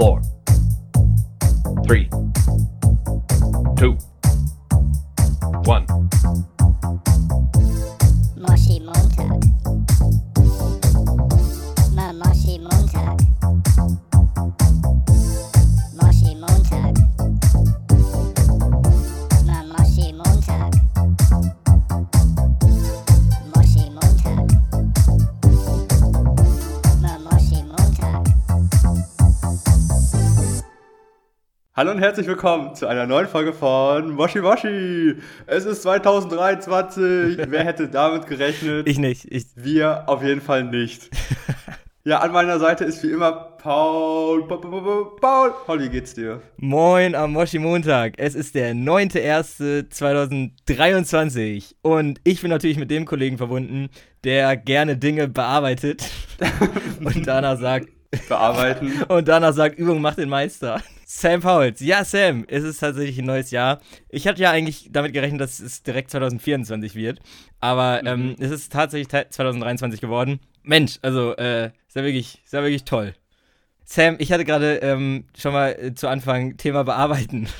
four, three, two, herzlich willkommen zu einer neuen Folge von Moshi Moshi. Es ist 2023. Wer hätte damit gerechnet? Ich nicht. Ich, Wir auf jeden Fall nicht. Ja, an meiner Seite ist wie immer Paul. Pa- pa- pa- pa- Paul, Paul, wie geht's dir? moin am Moshi Montag. Es ist der 9.1.2023 und ich bin natürlich mit dem Kollegen verbunden, der gerne Dinge bearbeitet und danach sagt, Bearbeiten. und danach sagt, Übung macht den Meister. Sam Pauls. Ja, Sam, es ist tatsächlich ein neues Jahr. Ich hatte ja eigentlich damit gerechnet, dass es direkt 2024 wird. Aber ähm, es ist tatsächlich te- 2023 geworden. Mensch, also, äh, ist ja wirklich, ist ja wirklich toll. Sam, ich hatte gerade ähm, schon mal äh, zu Anfang Thema bearbeiten.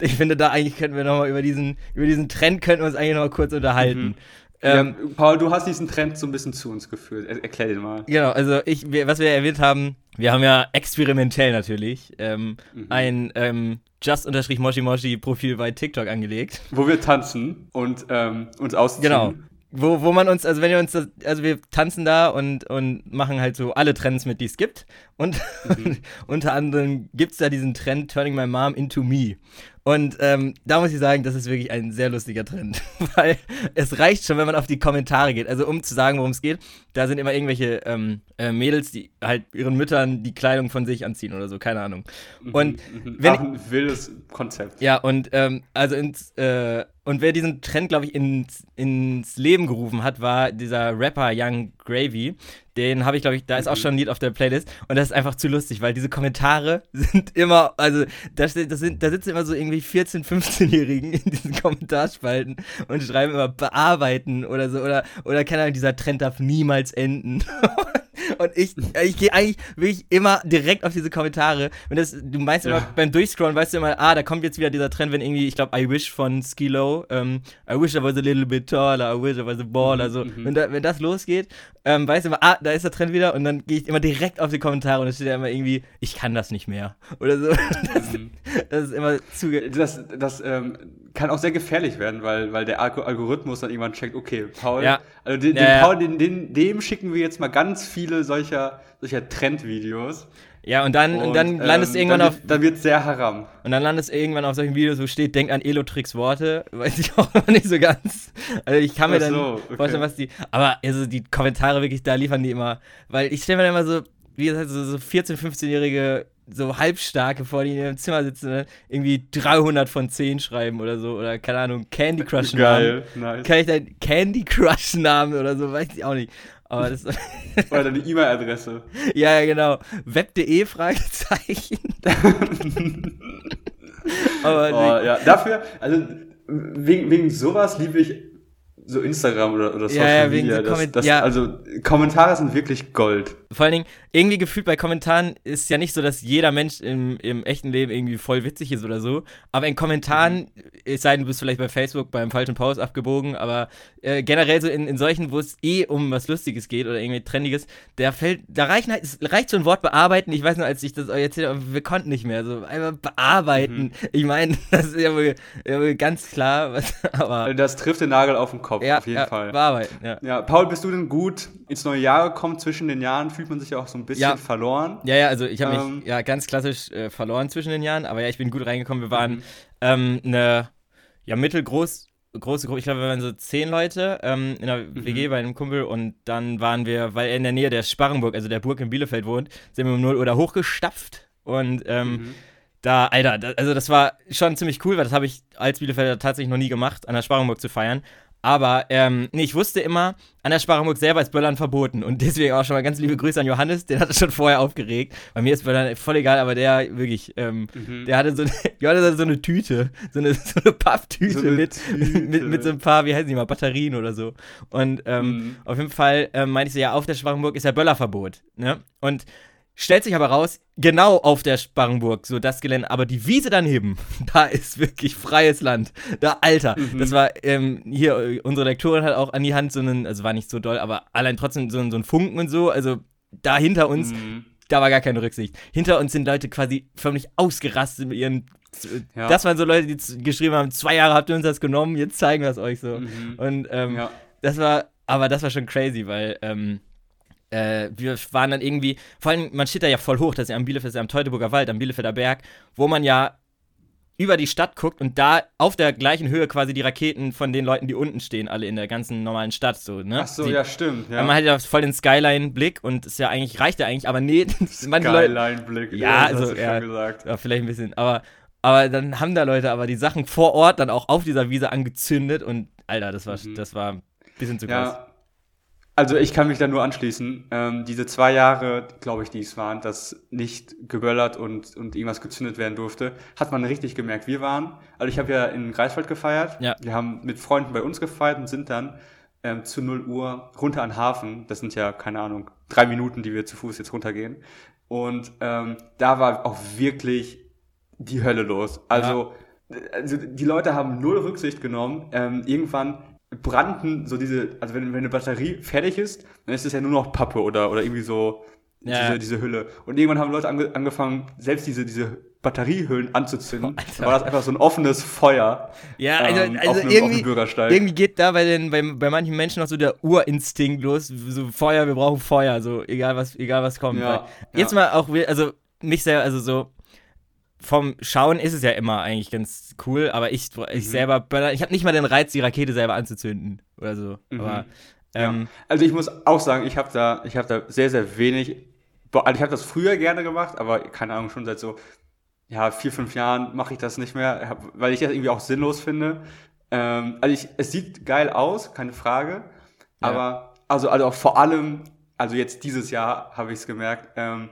Ich finde, da eigentlich könnten wir nochmal über diesen, über diesen Trend könnten wir uns eigentlich noch mal kurz unterhalten. Ähm, ja, Paul, du hast diesen Trend so ein bisschen zu uns geführt. Er erklär den mal. Genau, also ich, was wir erwähnt haben, wir haben ja experimentell natürlich ähm, ein ähm, just-moshi-moshi-Profil bei TikTok angelegt. Wo wir tanzen und ähm, uns ausziehen. Genau. Wo, wo man uns, also wenn wir uns das, also wir tanzen da und, und machen halt so alle Trends mit, die es gibt. Und unter anderem gibt es da diesen Trend Turning My Mom into Me. Und ähm, da muss ich sagen, das ist wirklich ein sehr lustiger Trend. Weil es reicht schon, wenn man auf die Kommentare geht. Also um zu sagen, worum es geht, da sind immer irgendwelche ähm, äh, Mädels, die halt ihren Müttern die Kleidung von sich anziehen oder so, keine Ahnung. Und Mhm. wenn Auch ein wildes Konzept. ja, und ähm, also ins, äh, und wer diesen Trend, glaube ich, ins, ins Leben gerufen hat, war dieser Rapper Young Gravy. Den habe ich, glaube ich, da ist auch schon ein Lied auf der Playlist. Und das ist einfach zu lustig, weil diese Kommentare sind immer, also da, das sind, da sitzen immer so irgendwie 14-, 15-Jährigen in diesen Kommentarspalten und schreiben immer bearbeiten oder so. Oder, oder keine Ahnung, dieser Trend darf niemals enden. Und ich, ich gehe eigentlich wirklich immer direkt auf diese Kommentare. Wenn das, du meinst immer Ja. beim Durchscrollen, weißt du immer, ah, da kommt jetzt wieder dieser Trend, wenn irgendwie, ich glaube, I wish von Skilo, ähm, I wish I was a little bit taller, I wish I was a baller, so. Wenn, da, wenn das losgeht, ähm, weißt du immer, ah, da ist der Trend wieder und dann gehe ich immer direkt auf die Kommentare und da steht ja immer irgendwie, ich kann das nicht mehr. Oder so. Das, das ist immer zu. Das, das ähm, kann auch sehr gefährlich werden, weil, weil der Algo- Algorithmus dann irgendwann checkt, okay, Paul, Ja. also den, Ja, den. Paul, den, den, dem schicken wir jetzt mal ganz viele solcher, solcher Trendvideos. Ja, und dann, und, dann landest du irgendwann dann auf. wird, Dann wird sehr haram. Und dann landest du irgendwann auf solchen Videos, wo steht, denk an Elotrix Worte. Weiß ich auch noch nicht so ganz. Also ich kann mir Ach dann so, okay. vorstellen, was die. Aber also die Kommentare wirklich, da liefern die immer. Weil ich stelle mir dann immer so, wie gesagt, so, so 14-, 15-Jährige, so halbstarke vor, die in ihrem Zimmer sitzen, ne? irgendwie 300 von 10 schreiben oder so. Oder keine Ahnung, Candy Crush Namen. Geil, nice. Kann ich dann Candy Crush Namen oder so, weiß ich auch nicht. Aber das. Oder deine E-Mail-Adresse. ja, ja, genau. Web.de Fragezeichen. Aber Oh, ja, dafür, also wegen, wegen sowas liebe ich so Instagram oder, oder Social ja, wegen Media. das, das, ja. Also Kommentare sind wirklich Gold. Vor allen Dingen, irgendwie gefühlt bei Kommentaren ist ja nicht so, dass jeder Mensch im, im echten Leben irgendwie voll witzig ist oder so. Aber in Kommentaren, es sei denn, du bist vielleicht bei Facebook beim falschen Post abgebogen, aber äh, generell so in, in solchen, wo es eh um was Lustiges geht oder irgendwie Trendiges, da fällt, da reichen halt, es reicht so ein Wort bearbeiten. Ich weiß nur, als ich das euch erzählt habe, wir konnten nicht mehr. So einfach bearbeiten. Ich meine, das ist ja wohl, ja wohl ganz klar, was, aber Also Das trifft den Nagel auf den Kopf, ja, auf jeden ja, Fall. bearbeiten, ja. Ja, Paul, bist du denn gut ins neue Jahr gekommen? Zwischen den Jahren fühlt man sich ja auch so ein bisschen Ja. verloren. Ja, ja, also ich habe Ähm. mich ja ganz klassisch äh, verloren zwischen den Jahren, aber ja, ich bin gut reingekommen. Wir waren ähm, eine ja, mittelgroß, große Gruppe, ich glaube, wir waren so zehn Leute ähm, in einer WG bei einem Kumpel und dann waren wir, weil er in der Nähe der Sparrenburg, also der Burg in Bielefeld wohnt, sind wir um 0 Uhr da hochgestapft und ähm, da, Alter, da, also das war schon ziemlich cool, weil das habe ich als Bielefelder tatsächlich noch nie gemacht, an der Sparrenburg zu feiern. Aber ähm, nee, ich wusste immer, an der Sparrenburg selber ist Böllern verboten. Und deswegen auch schon mal ganz liebe Grüße an Johannes, den hat es schon vorher aufgeregt. Bei mir ist Böllern voll egal, aber der wirklich, ähm, der hatte so eine, Johannes hatte so eine Tüte, so eine, so eine Pafftüte So mit, Tüte. mit, mit so ein paar, wie heißen die mal, Batterien oder so. Und ähm, Mhm. auf jeden Fall ähm, meinte ich so, ja, auf der Sparrenburg ist ja Böllerverbot. Ne? Und stellt sich aber raus, genau auf der Sparrenburg, so das Gelände, aber die Wiese daneben, da ist wirklich freies Land. Da, Alter, Mhm. das war, ähm, hier, äh, unsere Lektorin hat auch an die Hand so einen, also war nicht so doll, aber allein trotzdem so, ein- so ein Funken und so, also da hinter uns, Mhm. da war gar keine Rücksicht. Hinter uns sind Leute quasi förmlich ausgerastet mit ihren, Ja. das waren so Leute, die geschrieben haben, zwei Jahre habt ihr uns das genommen, jetzt zeigen wir es euch so. Mhm. Und ähm, Ja. das war, aber das war schon crazy, weil ähm, äh, wir waren dann irgendwie, vor allem, man steht da ja voll hoch, das ist ja am Bielefeld, ja am Teutoburger Wald, am Bielefelder Berg, wo man ja über die Stadt guckt und da auf der gleichen Höhe quasi die Raketen von den Leuten, die unten stehen, alle in der ganzen normalen Stadt, so, ne? Ach so, die, ja, stimmt. Ja. Man hat ja voll den Skyline-Blick und ist ja eigentlich, reicht ja eigentlich, aber nee, manche Leute, Skyline-Blick. Ja, das also, ja. ja, vielleicht ein bisschen, aber, aber dann haben da Leute aber die Sachen vor Ort dann auch auf dieser Wiese angezündet und, Alter, das war, Mhm. das war ein bisschen zu krass. Ja. Also ich kann mich da nur anschließen. Ähm, diese zwei Jahre, glaube ich, die es waren, dass nicht geböllert und, und irgendwas gezündet werden durfte, hat man richtig gemerkt. Wir waren, also ich habe ja in Greifswald gefeiert. Ja. Wir haben mit Freunden bei uns gefeiert und sind dann ähm, zu 0 Uhr runter an den Hafen. Das sind ja, keine Ahnung, drei Minuten, die wir zu Fuß jetzt runtergehen. Und ähm, da war auch wirklich die Hölle los. Also, also die Leute haben null Rücksicht genommen. Ähm, irgendwann brannten so diese, also wenn, wenn eine Batterie fertig ist, dann ist es ja nur noch Pappe oder, oder irgendwie so Ja. diese, diese Hülle. Und irgendwann haben Leute ange, angefangen, selbst diese, diese Batteriehüllen anzuzünden. Alter. Dann war das einfach so ein offenes Feuer Ja, also, ähm, also auf, einem, irgendwie, irgendwie geht da bei, den, bei, bei manchen Menschen noch so der Urinstinkt los, so Feuer, wir brauchen Feuer, so egal was, egal was kommt. Ja, Weil Jetzt ja. mal auch, also mich selber, also so vom Schauen ist es ja immer eigentlich ganz cool, aber ich, ich Mhm. selber, böller- ich habe nicht mal den Reiz, die Rakete selber anzuzünden oder so. Mhm. Aber Ja. ähm, Also ich muss auch sagen, ich habe da, ich habe da sehr, sehr wenig. Also ich habe das früher gerne gemacht, aber keine Ahnung, schon seit so ja, vier, fünf Jahren mache ich das nicht mehr, weil ich das irgendwie auch sinnlos finde. Ähm, also ich, es sieht geil aus, keine Frage. Ja. Aber also, also auch vor allem, also jetzt dieses Jahr habe ich es gemerkt, ähm,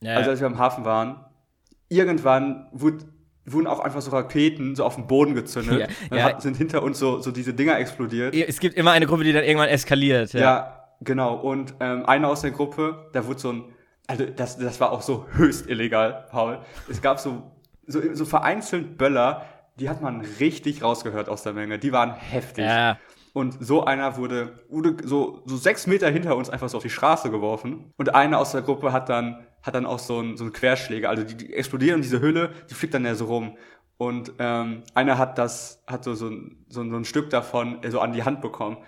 ja, also als wir am Hafen waren, irgendwann wurde, wurden auch einfach so Raketen so auf den Boden gezündet. Ja, Dann ja. hat, sind hinter uns so, so diese Dinger explodiert. es gibt immer eine Gruppe, die dann irgendwann eskaliert. Ja. Ja, genau. Und ähm, einer aus der Gruppe, da wurde so ein, also das, das war auch so höchst illegal, Paul. Es gab so, so, so vereinzelt Böller, die hat man richtig rausgehört aus der Menge. Die waren heftig. ja. Und so einer wurde, wurde so, so sechs Meter hinter uns einfach so auf die Straße geworfen. Und einer aus der Gruppe hat dann, hat dann auch so einen, so einen Querschläger. Also die, die explodieren diese Hülle, die fliegt dann ja so rum. Und ähm, einer hat das, hat so, so, ein, so, so ein Stück davon äh, so an die Hand bekommen.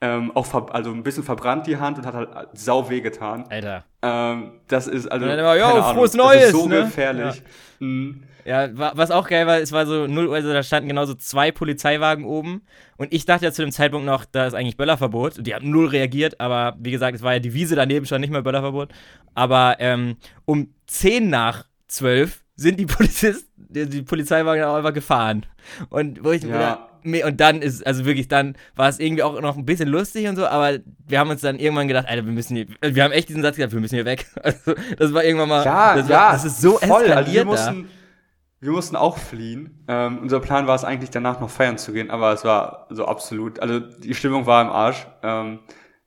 Ähm, auch also ein bisschen verbrannt die Hand und hat halt sau weh getan. Alter. Ähm, das ist also. Und dann immer, "Jo, keine Ahnung, frohes das Neues", ist so ne? gefährlich. Mhm. Ja, wa- was auch geil war, es war so 0 Uhr, also da standen genauso zwei Polizeiwagen oben. Und ich dachte ja zu dem Zeitpunkt noch, da ist eigentlich Böllerverbot. Und die haben null reagiert, aber wie gesagt, es war ja die Wiese daneben schon nicht mehr Böllerverbot. Aber ähm, um 10 nach 12 sind die Polizisten, die, Polizeiwagen auch einfach gefahren. Und wo ich Ja. mir- und dann ist, also wirklich, dann war es irgendwie auch noch ein bisschen lustig und so, aber wir haben uns dann irgendwann gedacht, Alter, wir müssen hier, wir haben echt diesen Satz gesagt, wir müssen hier weg. Also, das war irgendwann mal, Ja, das, ja, war, das ist so voll. eskaliert Also wir da. Wir mussten auch fliehen. Ähm, unser Plan war es eigentlich danach noch feiern zu gehen, aber es war so absolut, also die Stimmung war im Arsch. Ähm,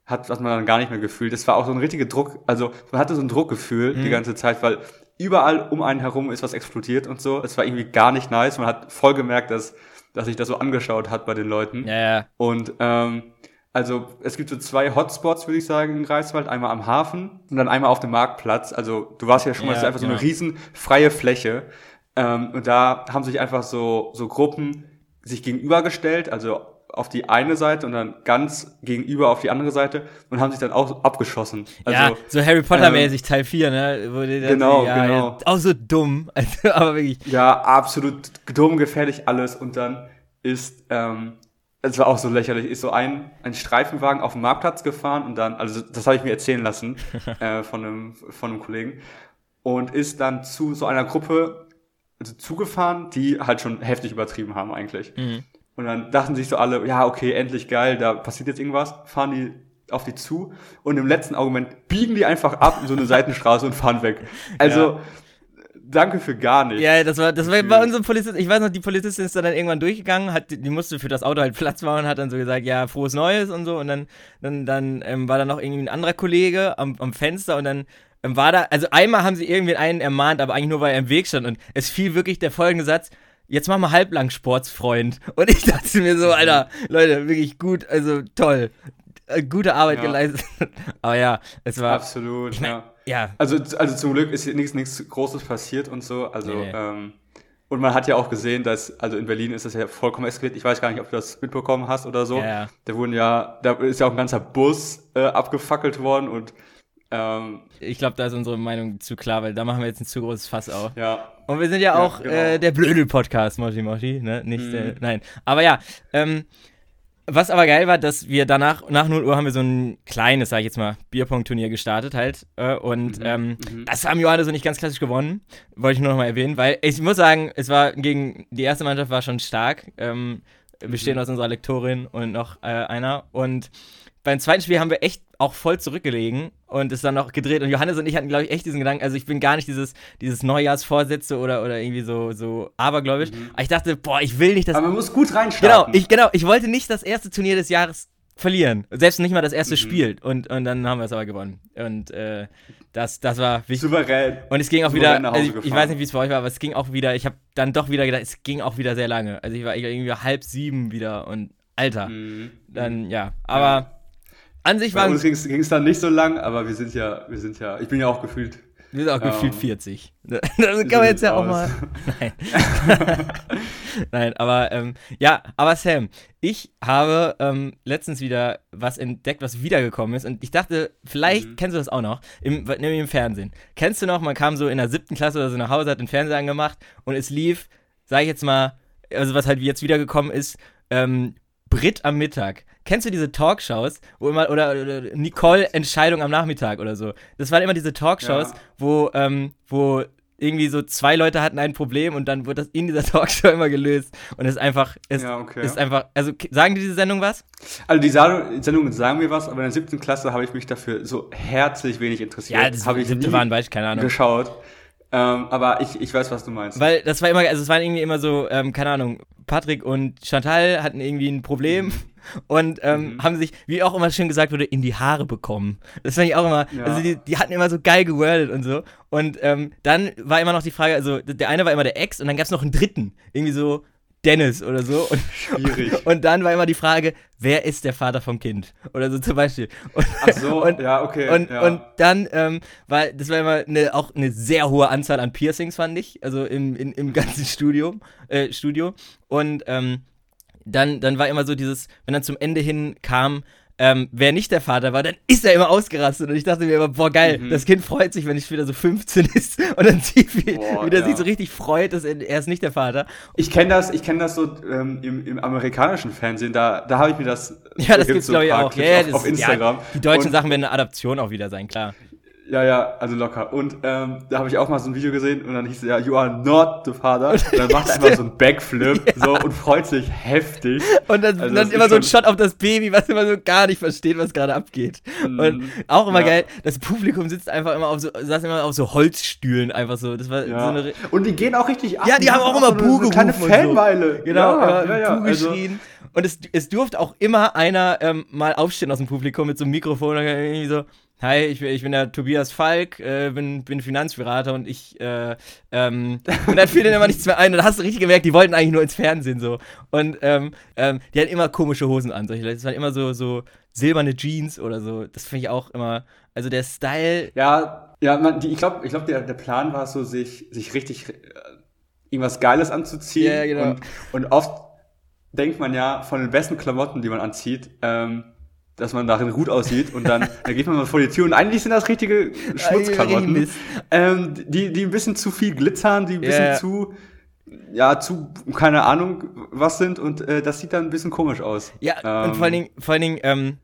hat, hat man dann gar nicht mehr gefühlt. Es war auch so ein richtiger Druck, also man hatte so ein Druckgefühl Mhm. die ganze Zeit, weil überall um einen herum ist was explodiert und so. Es war irgendwie gar nicht nice. Man hat voll gemerkt, dass, dass sich das so angeschaut hat bei den Leuten. Ja, ja. Und ähm, also es gibt so zwei Hotspots, würde ich sagen, in Greifswald. Einmal am Hafen und dann einmal auf dem Marktplatz. Also du warst ja schon mal, Ja, es ist einfach so eine genau. riesen freie Fläche. Ähm, und da haben sich einfach so, so Gruppen sich gegenübergestellt, also auf die eine Seite und dann ganz gegenüber auf die andere Seite und haben sich dann auch abgeschossen. Also, ja, so Harry Potter-mäßig Teil 4, ne? Wo die dann Genau, ja, genau. Ja, auch so dumm. Also, aber wirklich. Ja, absolut dumm, gefährlich alles. Und dann ist, ähm, es war auch so lächerlich, ist so ein, ein Streifenwagen auf dem Marktplatz gefahren und dann, also das habe ich mir erzählen lassen äh, von, einem, von einem Kollegen und ist dann zu so einer Gruppe zugefahren, die halt schon heftig übertrieben haben eigentlich. Mhm. Und dann dachten sich so alle, ja, okay, endlich geil, da passiert jetzt irgendwas, fahren die auf die zu und im letzten Argument biegen die einfach ab in so eine Seitenstraße und fahren weg. Also, danke für gar nichts. Ja, das war, das war bei unserem Polizisten, ich weiß noch, die Polizistin ist dann irgendwann durchgegangen, hat, die musste für das Auto halt Platz machen, hat dann so gesagt, ja, frohes Neues und so und dann, dann, dann ähm, war da noch irgendwie ein anderer Kollege am, am Fenster und dann war da, also einmal haben sie irgendwie einen ermahnt, aber eigentlich nur, weil er im Weg stand. Und es fiel wirklich der folgende Satz, jetzt mach mal Halblangsportsfreund. Und ich dachte mir so, Alter, Leute, wirklich gut, also toll. Äh, Gute Arbeit Ja. geleistet. Aber ja, es war, Absolut, ich mein, ja. ja, Also, also zum Glück ist hier nichts, nichts Großes passiert und so. Also, Nee, nee. Ähm, und man hat ja auch gesehen, dass, also in Berlin ist das ja vollkommen eskaliert. Ich weiß gar nicht, ob du das mitbekommen hast oder so. Ja. Da wurden ja, da ist ja auch ein ganzer Bus äh, abgefackelt worden und ähm, ich glaube, da ist unsere Meinung zu klar, weil da machen wir jetzt ein zu großes Fass auf. ja, Und wir sind ja Ja, auch genau. äh, der Blödel-Podcast, Moshi Moshi, ne? Nicht Mhm. der, nein. Aber ja, ähm, was aber geil war, dass wir danach, nach 0 Uhr haben wir so ein kleines, sag ich jetzt mal, Bierpong-Turnier gestartet halt. Äh, und Mhm, ähm, mhm. das haben Johannes und ich ganz klassisch gewonnen. Wollte ich nur noch mal erwähnen, weil ich muss sagen, es war gegen, die erste Mannschaft war schon stark. Ähm, bestehend Mhm. aus unserer Lektorin und noch äh, einer. Und beim zweiten Spiel haben wir echt auch voll zurückgelegen und es dann noch gedreht. Und Johannes und ich hatten, glaube ich, echt diesen Gedanken, also ich bin gar nicht dieses, dieses Neujahrsvorsätze oder, oder irgendwie so, so abergläubisch. Aber ich dachte, boah, ich will nicht das. Mhm. aber man muss gut Genau, reinstarten. ich, genau, ich wollte nicht das erste Turnier des Jahres verlieren. Selbst nicht mal das erste Mhm. Spiel. Und, und dann haben wir es aber gewonnen. Und äh, das, das war wichtig. Souverän. Und es ging auch souverän wieder, also ich, ich weiß nicht, wie es bei euch war, aber es ging auch wieder, ich habe dann doch wieder gedacht, es ging auch wieder sehr lange. Also ich war irgendwie halb sieben wieder und Alter, Mhm. dann ja. Aber an sich Bei waren uns ging es dann nicht so lang, aber wir sind ja, wir sind ja, ich bin ja auch gefühlt. Wir sind auch gefühlt ähm, 40. Das kann man jetzt ja auch mal. Nein. Nein, aber ähm, ja, aber Sam, ich habe ähm, letztens wieder was entdeckt, was wiedergekommen ist und ich dachte, vielleicht Mhm. kennst du das auch noch, im, nämlich im Fernsehen. Kennst du noch, man kam so in der siebten Klasse oder so nach Hause, hat den Fernseher angemacht und es lief, sag ich jetzt mal, also was halt jetzt wiedergekommen ist, ähm, Brit am Mittag. Kennst du diese Talkshows, wo immer, oder, oder Nicole Entscheidung am Nachmittag oder so? Das waren immer diese Talkshows, Ja. wo, ähm, wo irgendwie so zwei Leute hatten ein Problem und dann wurde das in dieser Talkshow immer gelöst. Und es ist einfach, es Ja, okay. ist einfach, also sagen dir diese Sendung was? Also die Sendungen sagen mir was, aber in der siebten Klasse habe ich mich dafür so herzlich wenig interessiert. habe ich siebte nie waren, weiß ich, keine Ahnung. geschaut. Ähm, aber ich, ich weiß, was du meinst. Weil das war immer, also es waren irgendwie immer so, ähm, keine Ahnung, Patrick und Chantal hatten irgendwie ein Problem und ähm, Mhm. haben sich, wie auch immer schön gesagt wurde, in die Haare bekommen. Das fand ich auch immer, Ja. also die, die hatten immer so geil gewordet und so. Und ähm, dann war immer noch die Frage, also der eine war immer der Ex und dann gab es noch einen dritten, irgendwie so Dennis oder so. Und, Schwierig. und dann war immer die Frage, wer ist der Vater vom Kind? Oder so zum Beispiel. Und, Ach so, und, ja, okay. und, ja. und dann, ähm, weil das war immer eine, auch eine sehr hohe Anzahl an Piercings, fand ich, also im, in, im ganzen Studium, äh, Studio. Und ähm, dann, dann war immer so dieses, wenn dann zum Ende hin kam, ähm, wer nicht der Vater war, dann ist er immer ausgerastet. Und ich dachte mir immer, boah, geil, Mhm. das Kind freut sich, wenn ich wieder so 15 ist und dann sieht, wie, Boah, wie der ja. sich so richtig freut, dass er, er ist nicht der Vater. ich kenne das, ich kenne das so ähm, im, im amerikanischen Fernsehen, da, da habe ich mir das. Ja, das da gibt's, so glaube ich, auch. Clips ja, auf, das, auf Instagram. Ja, die deutschen Und- Sachen werden eine Adaption auch wieder sein, klar. Ja, ja, also locker. Und ähm, da habe ich auch mal so ein Video gesehen und dann hieß es ja, you are not the father. Und dann macht er einfach so einen Backflip so und freut sich heftig. Und dann, Also dann immer so ein Shot auf das Baby, was immer so gar nicht versteht, was gerade abgeht. Mhm. Und auch immer Ja. geil, das Publikum sitzt einfach immer auf so, saß immer auf so Holzstühlen einfach so. Das war so Ja. eine. und die gehen auch richtig ab. Ja, die haben auch immer so so eine kleine gerufen und so. Genau, ja, ja, ja. Puh Also, geschrien. Und es, es durfte auch immer einer ähm, mal aufstehen aus dem Publikum mit so einem Mikrofon und dann irgendwie so, hi, ich bin, ich bin der Tobias Falk, äh, bin, bin Finanzberater und ich, äh, ähm, und dann fiel denen immer nichts mehr ein und da hast du richtig gemerkt, die wollten eigentlich nur ins Fernsehen so. Und ähm, ähm, die hatten immer komische Hosen an, solche Leute. Das waren immer so, so silberne Jeans oder so. Das finde ich auch immer, also der Style, ja, ja, man, die, ich glaube, ich glaub, der, der Plan war so, sich, sich richtig äh, irgendwas Geiles anzuziehen. Ja, genau. und, und oft denkt man ja von den besten Klamotten, die man anzieht, ähm, dass man darin gut aussieht und dann, dann geht man mal vor die Tür und eigentlich sind das richtige Schmutzklamotten, ähm, die, die ein bisschen zu viel glitzern, die ein bisschen Ja. zu, ja, zu, keine Ahnung, was sind und äh, das sieht dann ein bisschen komisch aus. Ja, und Ähm, vor allen Dingen, vor allen Dingen ähm,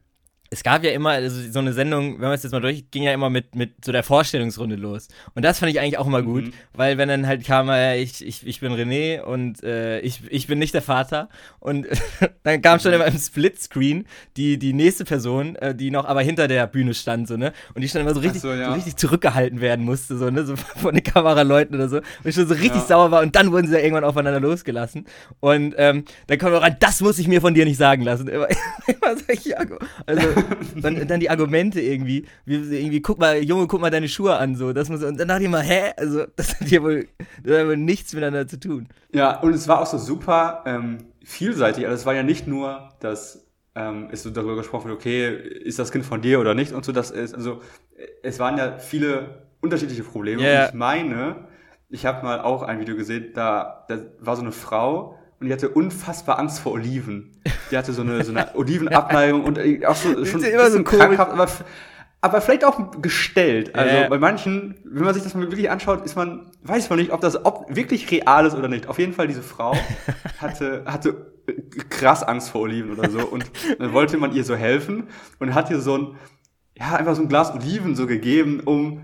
es gab ja immer, also so eine Sendung, wenn man es jetzt mal durch, ging ja immer mit, mit so der Vorstellungsrunde los. Und das fand ich eigentlich auch immer gut, Mhm. weil wenn dann halt kam, äh, ich, ich, ich bin René und äh, ich, ich bin nicht der Vater. Und dann kam Mhm. schon immer im Splitscreen die, die nächste Person, äh, die noch aber hinter der Bühne stand, so, ne? Und die stand immer so richtig, so, ja. so richtig zurückgehalten werden musste, so, ne? So von den Kameraleuten oder so. Und ich schon so richtig Ja. sauer war und dann wurden sie ja irgendwann aufeinander losgelassen. Und ähm, dann kommt auch rein, das muss ich mir von dir nicht sagen lassen. Immer, immer so, ja, also und dann die Argumente irgendwie, wie, irgendwie, guck mal, Junge, guck mal deine Schuhe an, so, das muss, und dann dachte ich mal, hä, also, das hat ja wohl, das hat wohl nichts miteinander zu tun. Ja, und es war auch so super ähm, vielseitig. Also es war ja nicht nur, dass ähm, ist so darüber gesprochen wird, okay, ist das Kind von dir oder nicht und so, das ist, also es waren ja viele unterschiedliche Probleme. Ja. Und ich meine, ich habe mal auch ein Video gesehen, da, da war so eine Frau und die hatte unfassbar Angst vor Oliven. Die hatte so eine, so eine Olivenabneigung und auch so schon ein immer so bisschen komisch. krankhaft, aber, aber vielleicht auch gestellt. Also Ja. bei manchen, wenn man sich das mal wirklich anschaut, ist man, weiß man nicht, ob das ob wirklich real ist oder nicht. Auf jeden Fall diese Frau hatte, hatte krass Angst vor Oliven oder so und dann wollte man ihr so helfen und hat ihr so ein, ja, einfach so ein Glas Oliven so gegeben, um,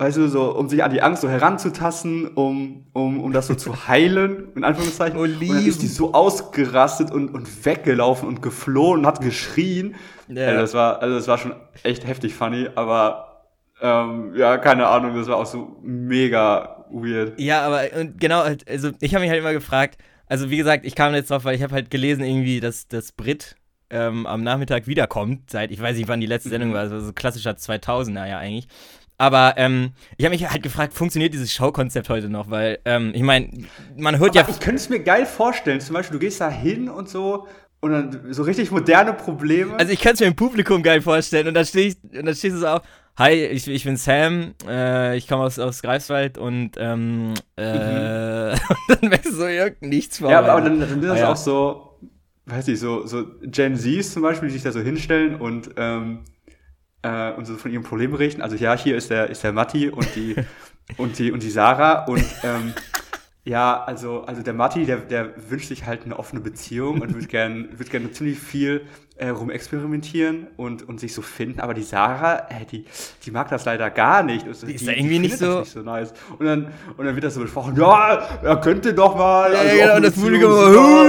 weißt du, so, um sich an die Angst so heranzutasten, um, um, um das so zu heilen, in Anführungszeichen. Und dann Oliven. ist die so ausgerastet und, und weggelaufen und geflohen und hat geschrien. Ja. Also das war, also das war schon echt heftig funny, aber, ähm, ja, keine Ahnung, das war auch so mega weird. Ja, aber und genau, halt, also ich habe mich halt immer gefragt, also wie gesagt, ich kam jetzt drauf, weil ich habe halt gelesen irgendwie, dass das Brit ähm, am Nachmittag wiederkommt, seit, ich weiß nicht, wann die letzte Sendung war, also so klassischer 2000er ja eigentlich. Aber ähm, ich habe mich halt gefragt, funktioniert dieses Showkonzept heute noch? Weil, ähm, ich meine, man hört ja... Aber ich könnte es mir geil vorstellen, zum Beispiel, du gehst da hin und so, und dann so richtig moderne Probleme. Also ich kann es mir im Publikum geil vorstellen und dann steh stehst du so auf, hi, ich, ich bin Sam, äh, ich komme aus, aus Greifswald und ähm, äh, und dann du so, ja, nichts vor. Ja, aber, dann, dann sind das Ah, ja. auch so, weiß ich, so, so Gen Zs zum Beispiel, die sich da so hinstellen und, ähm, äh, und so von ihrem Problem berichten. Also ja, hier ist der, ist der Matti und die, und die, und die Sarah und, ähm, ja, also, also der Matti, der, der wünscht sich halt eine offene Beziehung und würde gern, würde gern ziemlich viel äh, rumexperimentieren und, und sich so finden. Aber die Sarah, äh, die, die mag das leider gar nicht. Also, Die ist da irgendwie nicht so- nicht so nice. Und dann, und dann wird das so besprochen, ja, er könnte doch mal. Ja, also genau, offene und das Publikum ist so, super,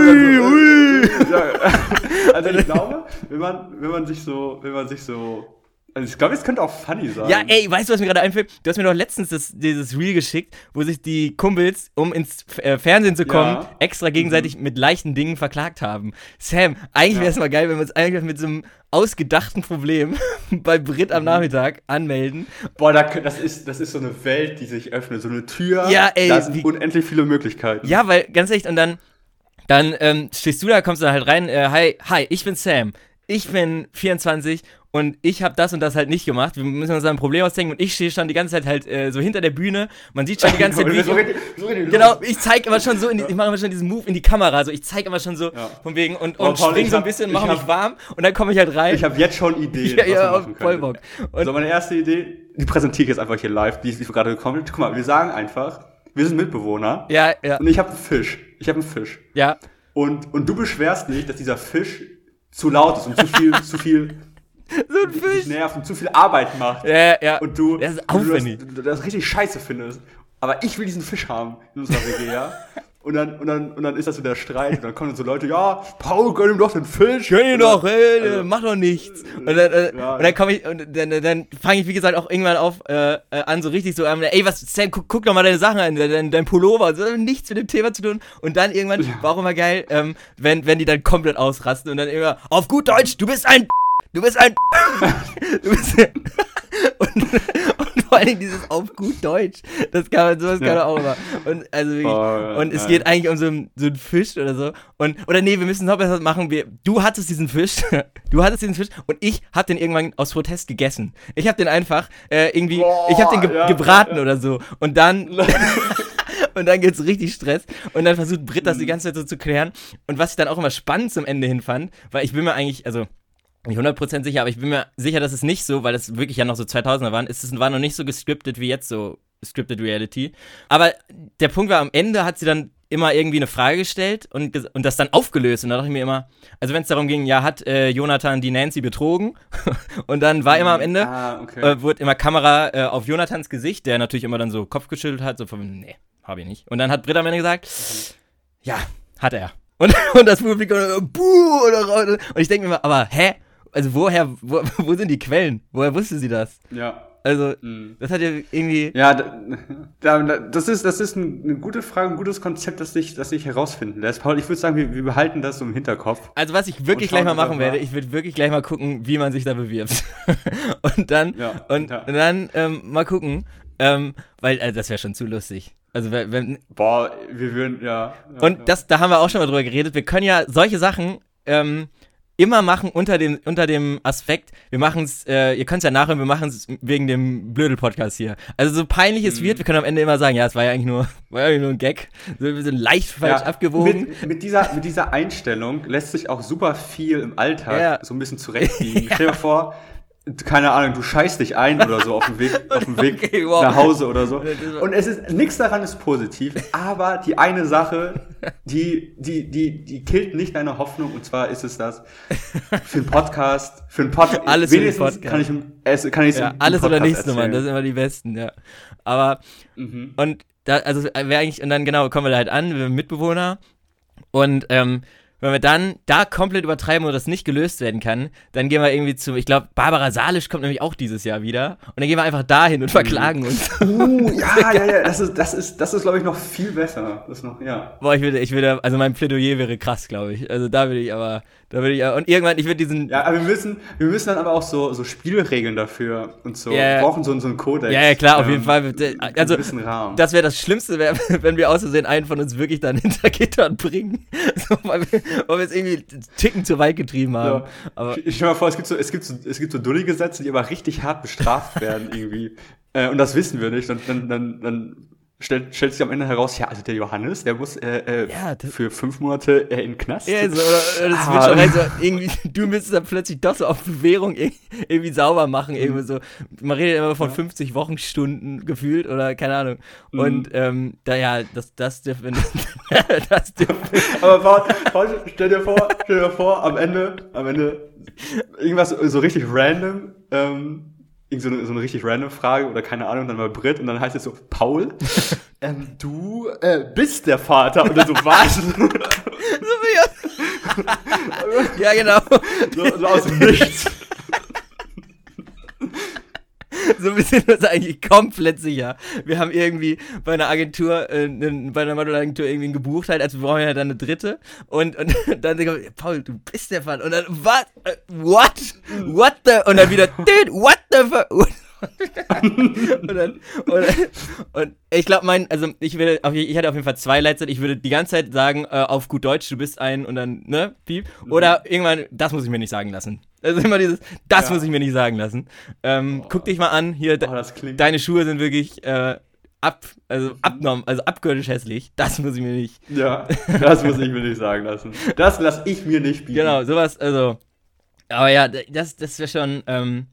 hui, also, ja, also ich glaube, wenn man, wenn man sich so, wenn man sich so, also ich glaube, es könnte auch funny sein. Ja, ey, weißt du, was mir gerade einfällt? Du hast mir doch letztens das, dieses Reel geschickt, wo sich die Kumpels, um ins äh, Fernsehen zu kommen, Ja. extra gegenseitig mit leichten Dingen verklagt haben. Sam, eigentlich wäre es mal geil, wenn wir uns eigentlich mit so einem ausgedachten Problem bei Brit Mhm. am Nachmittag anmelden. Boah, da, das ist, das ist so eine Welt, die sich öffnet, so eine Tür. Ja, ey, Da sind wie- unendlich viele Möglichkeiten. Ja, weil, ganz echt, und dann, dann ähm, stehst du da, kommst du da halt rein, äh, hi, hi, ich bin Sam, ich bin 24 und ich habe das und das halt nicht gemacht. Wir müssen uns ein Problem ausdenken und ich stehe schon die ganze Zeit halt äh, so hinter der Bühne. Man sieht schon die ganze Zeit, wie so ich, richtig, so richtig Genau, ich zeige immer schon so, in die, ich mache immer schon diesen Move in die Kamera, so ich zeige immer schon so Ja. von wegen und, und Paul, spring so ein bisschen, mache mich warm und dann komme ich halt rein. Ich habe jetzt schon Ideen, ja, ja, voll. Bock. Und, So, meine erste Idee, die präsentiere ich jetzt einfach hier live, die ist gerade gekommen. Guck mal, wir sagen einfach, wir sind Mitbewohner ja, ja, und ich habe einen Fisch. Ich habe einen Fisch. ja. Und, und du beschwerst dich, dass dieser Fisch zu laut ist und zu viel, zu viel So ein Fisch. und zu viel Arbeit macht. Ja, ja. Und du, Das ist und du aufwendig. das, du das richtig scheiße findest. Aber ich will diesen Fisch haben in unserer WG, ja? Und dann, und dann, und dann ist das so der Streit und dann kommen so Leute, ja, Paul, gönn ihm doch den Fisch. Gönn Und doch, dann- ey, also- mach doch nichts. Und dann, äh, Ja. und dann komme ich, und dann, dann fange ich, wie gesagt, auch irgendwann auf, äh, äh, an, so richtig so, ähm, ey, was, Sam, guck, guck doch mal deine Sachen an, dein, dein Pullover, so, nichts mit dem Thema zu tun. Und dann irgendwann, war auch immer geil, ähm, wenn, wenn die dann komplett ausrasten und dann immer, auf gut Deutsch, du bist ein, du bist ein, du bist, und, und vor allen Dingen dieses auf gut Deutsch, das kann man, sowas kann man Ja. auch immer. Und, also wirklich, Oh, und es geht eigentlich um so einen, so einen Fisch oder so. Und, oder nee, wir müssen noch besser machen. Wir, du hattest diesen Fisch, du hattest diesen Fisch und ich hab den irgendwann aus Protest gegessen. Ich hab den einfach äh, irgendwie, Boah, ich hab den ge ja, gebraten ja. oder so. Und dann, und dann gibt's richtig Stress. Und dann versucht Britt das die ganze Zeit so zu klären. Und was ich dann auch immer spannend zum Ende hin fand, weil ich bin mir eigentlich, also nicht 100% sicher, aber ich bin mir sicher, dass es nicht so, weil es wirklich ja noch so 2000er waren, ist es war noch nicht so gescriptet wie jetzt so scripted Reality. Aber der Punkt war, am Ende hat sie dann immer irgendwie eine Frage gestellt und, und das dann aufgelöst. Und da dachte ich mir immer, also wenn es darum ging, ja, hat äh, Jonathan die Nancy betrogen? und dann war immer am Ende, Ah, okay. äh, wurde immer Kamera äh, auf Jonathans Gesicht, der natürlich immer dann so Kopf geschüttelt hat, so von, nee, hab ich nicht. Und dann hat Britt am Ende gesagt, ja, hat er. Und, und das Publikum, äh, buh, oder, raus. und ich denke mir immer, aber hä? Also woher, wo, wo sind die Quellen? Woher wusste sie das? ja. Also, Mhm. das hat ja irgendwie. Ja, da, da, das ist, das ist ein, eine gute Frage, ein gutes Konzept, das sich, das sich herausfinden lässt. Paul, ich würde sagen, wir, wir behalten das so im Hinterkopf. Also, was ich wirklich gleich mal machen werde, ich würde wirklich gleich mal gucken, wie man sich da bewirbt. und dann, Ja, und, ja. und dann ähm, mal gucken, ähm, weil äh, das wäre schon zu lustig. Also, wenn, wenn, Boah, wir würden, ja. ja Und das, da haben wir auch schon mal drüber geredet. Wir können ja solche Sachen ähm, immer machen unter dem, unter dem Aspekt, wir machen es, äh, ihr könnt es ja nachhören, wir machen es wegen dem Blödel-Podcast hier. Also so peinlich Mhm. es wird, wir können am Ende immer sagen, ja, es war ja eigentlich nur, war ja eigentlich nur ein Gag. So, wir sind leicht falsch Ja, abgewogen. Mit, mit, dieser, mit dieser Einstellung lässt sich auch super viel im Alltag Ja. so ein bisschen zurechtbiegen. Stell dir vor, keine Ahnung, du scheißt dich ein oder so auf dem Weg, auf dem Weg Okay, wow. nach Hause oder so. Und es ist, nichts daran ist positiv, aber die eine Sache, die, die, die, die killt nicht deine Hoffnung, und zwar ist es das, für einen Podcast, für einen Podcast, Alles für den wenigstens Podcast. kann ich, es, kann ich Ja, alles oder nichts, Mann, erzählen. das sind immer die besten, ja. Aber, Mhm. und da, also wäre eigentlich, und dann genau, kommen wir da halt an, wir haben Mitbewohner und ähm, wenn wir dann da komplett übertreiben und das nicht gelöst werden kann, dann gehen wir irgendwie zu, ich glaube, Barbara Salisch kommt nämlich auch dieses Jahr wieder und dann gehen wir einfach dahin und verklagen uns. Uh, ja, ja, ja, das ist, das ist, das ist, glaube ich, noch viel besser. Das noch, ja. Boah, ich würde, ich würde, also mein Plädoyer wäre krass, glaube ich. Also da würde ich aber, da würde ich, und irgendwann, ich würde diesen, Ja, aber wir müssen, wir müssen dann aber auch so, so Spielregeln dafür und so. Ja, Wir brauchen so, so einen Kodex. Ja, ja, klar, auf ähm, jeden Fall. Also. Das wäre das Schlimmste, wär, wenn wir aus Versehen einen von uns wirklich dann hinter Gittern bringen. So, weil, wir, weil wir es irgendwie Ticken zu weit getrieben haben. ja. Aber ich stell mir vor, es gibt so, es gibt so, es gibt so Dulli-Gesetze, die aber richtig hart bestraft werden irgendwie. Äh, und das wissen wir nicht. Und dann, dann, dann stellt, stellt sich am Ende heraus, ja, also der Johannes, der muss äh, äh, Ja, für fünf Monate äh, in den Knast. ja, so, oder, das Ah. wird schon rein, so, irgendwie, du müsstest dann plötzlich doch so auf Bewährung ir- irgendwie sauber machen. Irgendwie so. Man redet immer von 50 Wochenstunden gefühlt oder keine Ahnung. Und ähm, da ja, das, das dürfen das dürfen Aber Paul, Paul, stell dir vor, stell dir vor, am Ende, am Ende irgendwas so richtig random, ähm, irgend so eine, so eine richtig random Frage oder keine Ahnung, dann mal Brit und dann heißt es so, Paul, ähm, du äh, bist der Vater oder so was? Ja, genau. so, so aus dem Nichts. So, wir sind uns eigentlich komplett sicher. Wir haben irgendwie bei einer Agentur, äh, bei einer Modelagentur irgendwie einen gebucht halt, also wir brauchen ja dann eine dritte. Und, und dann denken wir, Paul, du bist der Fall. Und dann, what? Äh, What? What the? Und dann wieder, dude, what the fuck? und dann, und, und ich glaube, mein, also ich würde, auf, ich hatte auf jeden Fall zwei Leitsätze. Ich würde die ganze Zeit sagen, äh, auf gut Deutsch, du bist ein und dann, ne, piep. Oder irgendwann, das muss ich mir nicht sagen lassen. Also immer dieses, das Ja. muss ich mir nicht sagen lassen. Ähm, Guck dich mal an, hier, Oh, deine Schuhe sind wirklich äh, ab, also abnorm, also abgöttisch hässlich. Das muss ich mir nicht. Ja, das muss ich mir nicht sagen lassen. Das lasse ich mir nicht bieten. Genau, sowas, also. Aber ja, das, das wäre schon, ähm,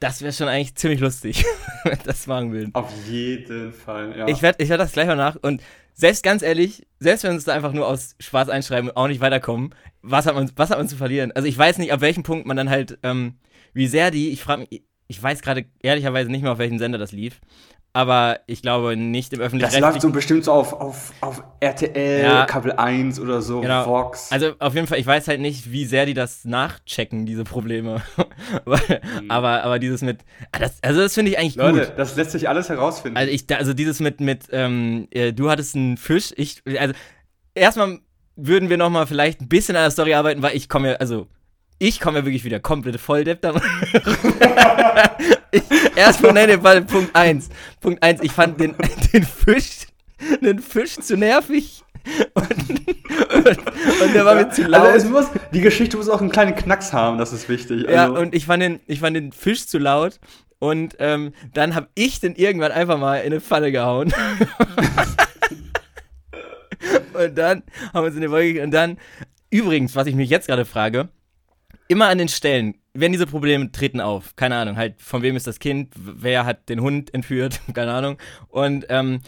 das wäre schon eigentlich ziemlich lustig, wenn das machen würden. Auf jeden Fall, ja. Ich werde ich werd das gleich mal nach und selbst ganz ehrlich, selbst wenn wir uns da einfach nur aus Schwarz einschreiben und auch nicht weiterkommen, was hat man, was hat man zu verlieren? Also ich weiß nicht, ab welchem Punkt man dann halt, ähm, wie sehr die, ich frage mich, ich weiß gerade ehrlicherweise nicht mehr, auf welchem Sender das lief, aber ich glaube nicht im öffentlichen das läuft so bestimmt so auf, auf, auf RTL, Ja. Kabel 1 oder so, Genau. Vox. Also auf jeden Fall, ich weiß halt nicht, wie sehr die das nachchecken, diese Probleme. Weil- aber, aber dieses mit, ah, das, also das finde ich eigentlich Leute, gut. das lässt sich alles herausfinden. Also ich, also dieses mit, mit, ähm, äh, du hattest einen Fisch, ich, also erstmal würden wir nochmal vielleicht ein bisschen an der Story arbeiten, weil ich komme ja, also ich komme ja wirklich wieder komplett Volldepp dann. erstmal, nein, nee, warte, Punkt 1. Punkt 1, ich fand den, den Fisch, den Fisch zu nervig. Und, und, und der war mir zu laut. Also es muss, die Geschichte muss auch einen kleinen Knacks haben, das ist wichtig. Ja, Also, und ich fand den, ich fand den Fisch zu laut. Und ähm, dann habe ich den irgendwann einfach mal in eine Falle gehauen. und dann haben wir uns in die Wolke Und dann, übrigens, was ich mich jetzt gerade frage, immer an den Stellen, wenn diese Probleme treten auf, keine Ahnung, halt, von wem ist das Kind, wer hat den Hund entführt, keine Ahnung. Und, ähm,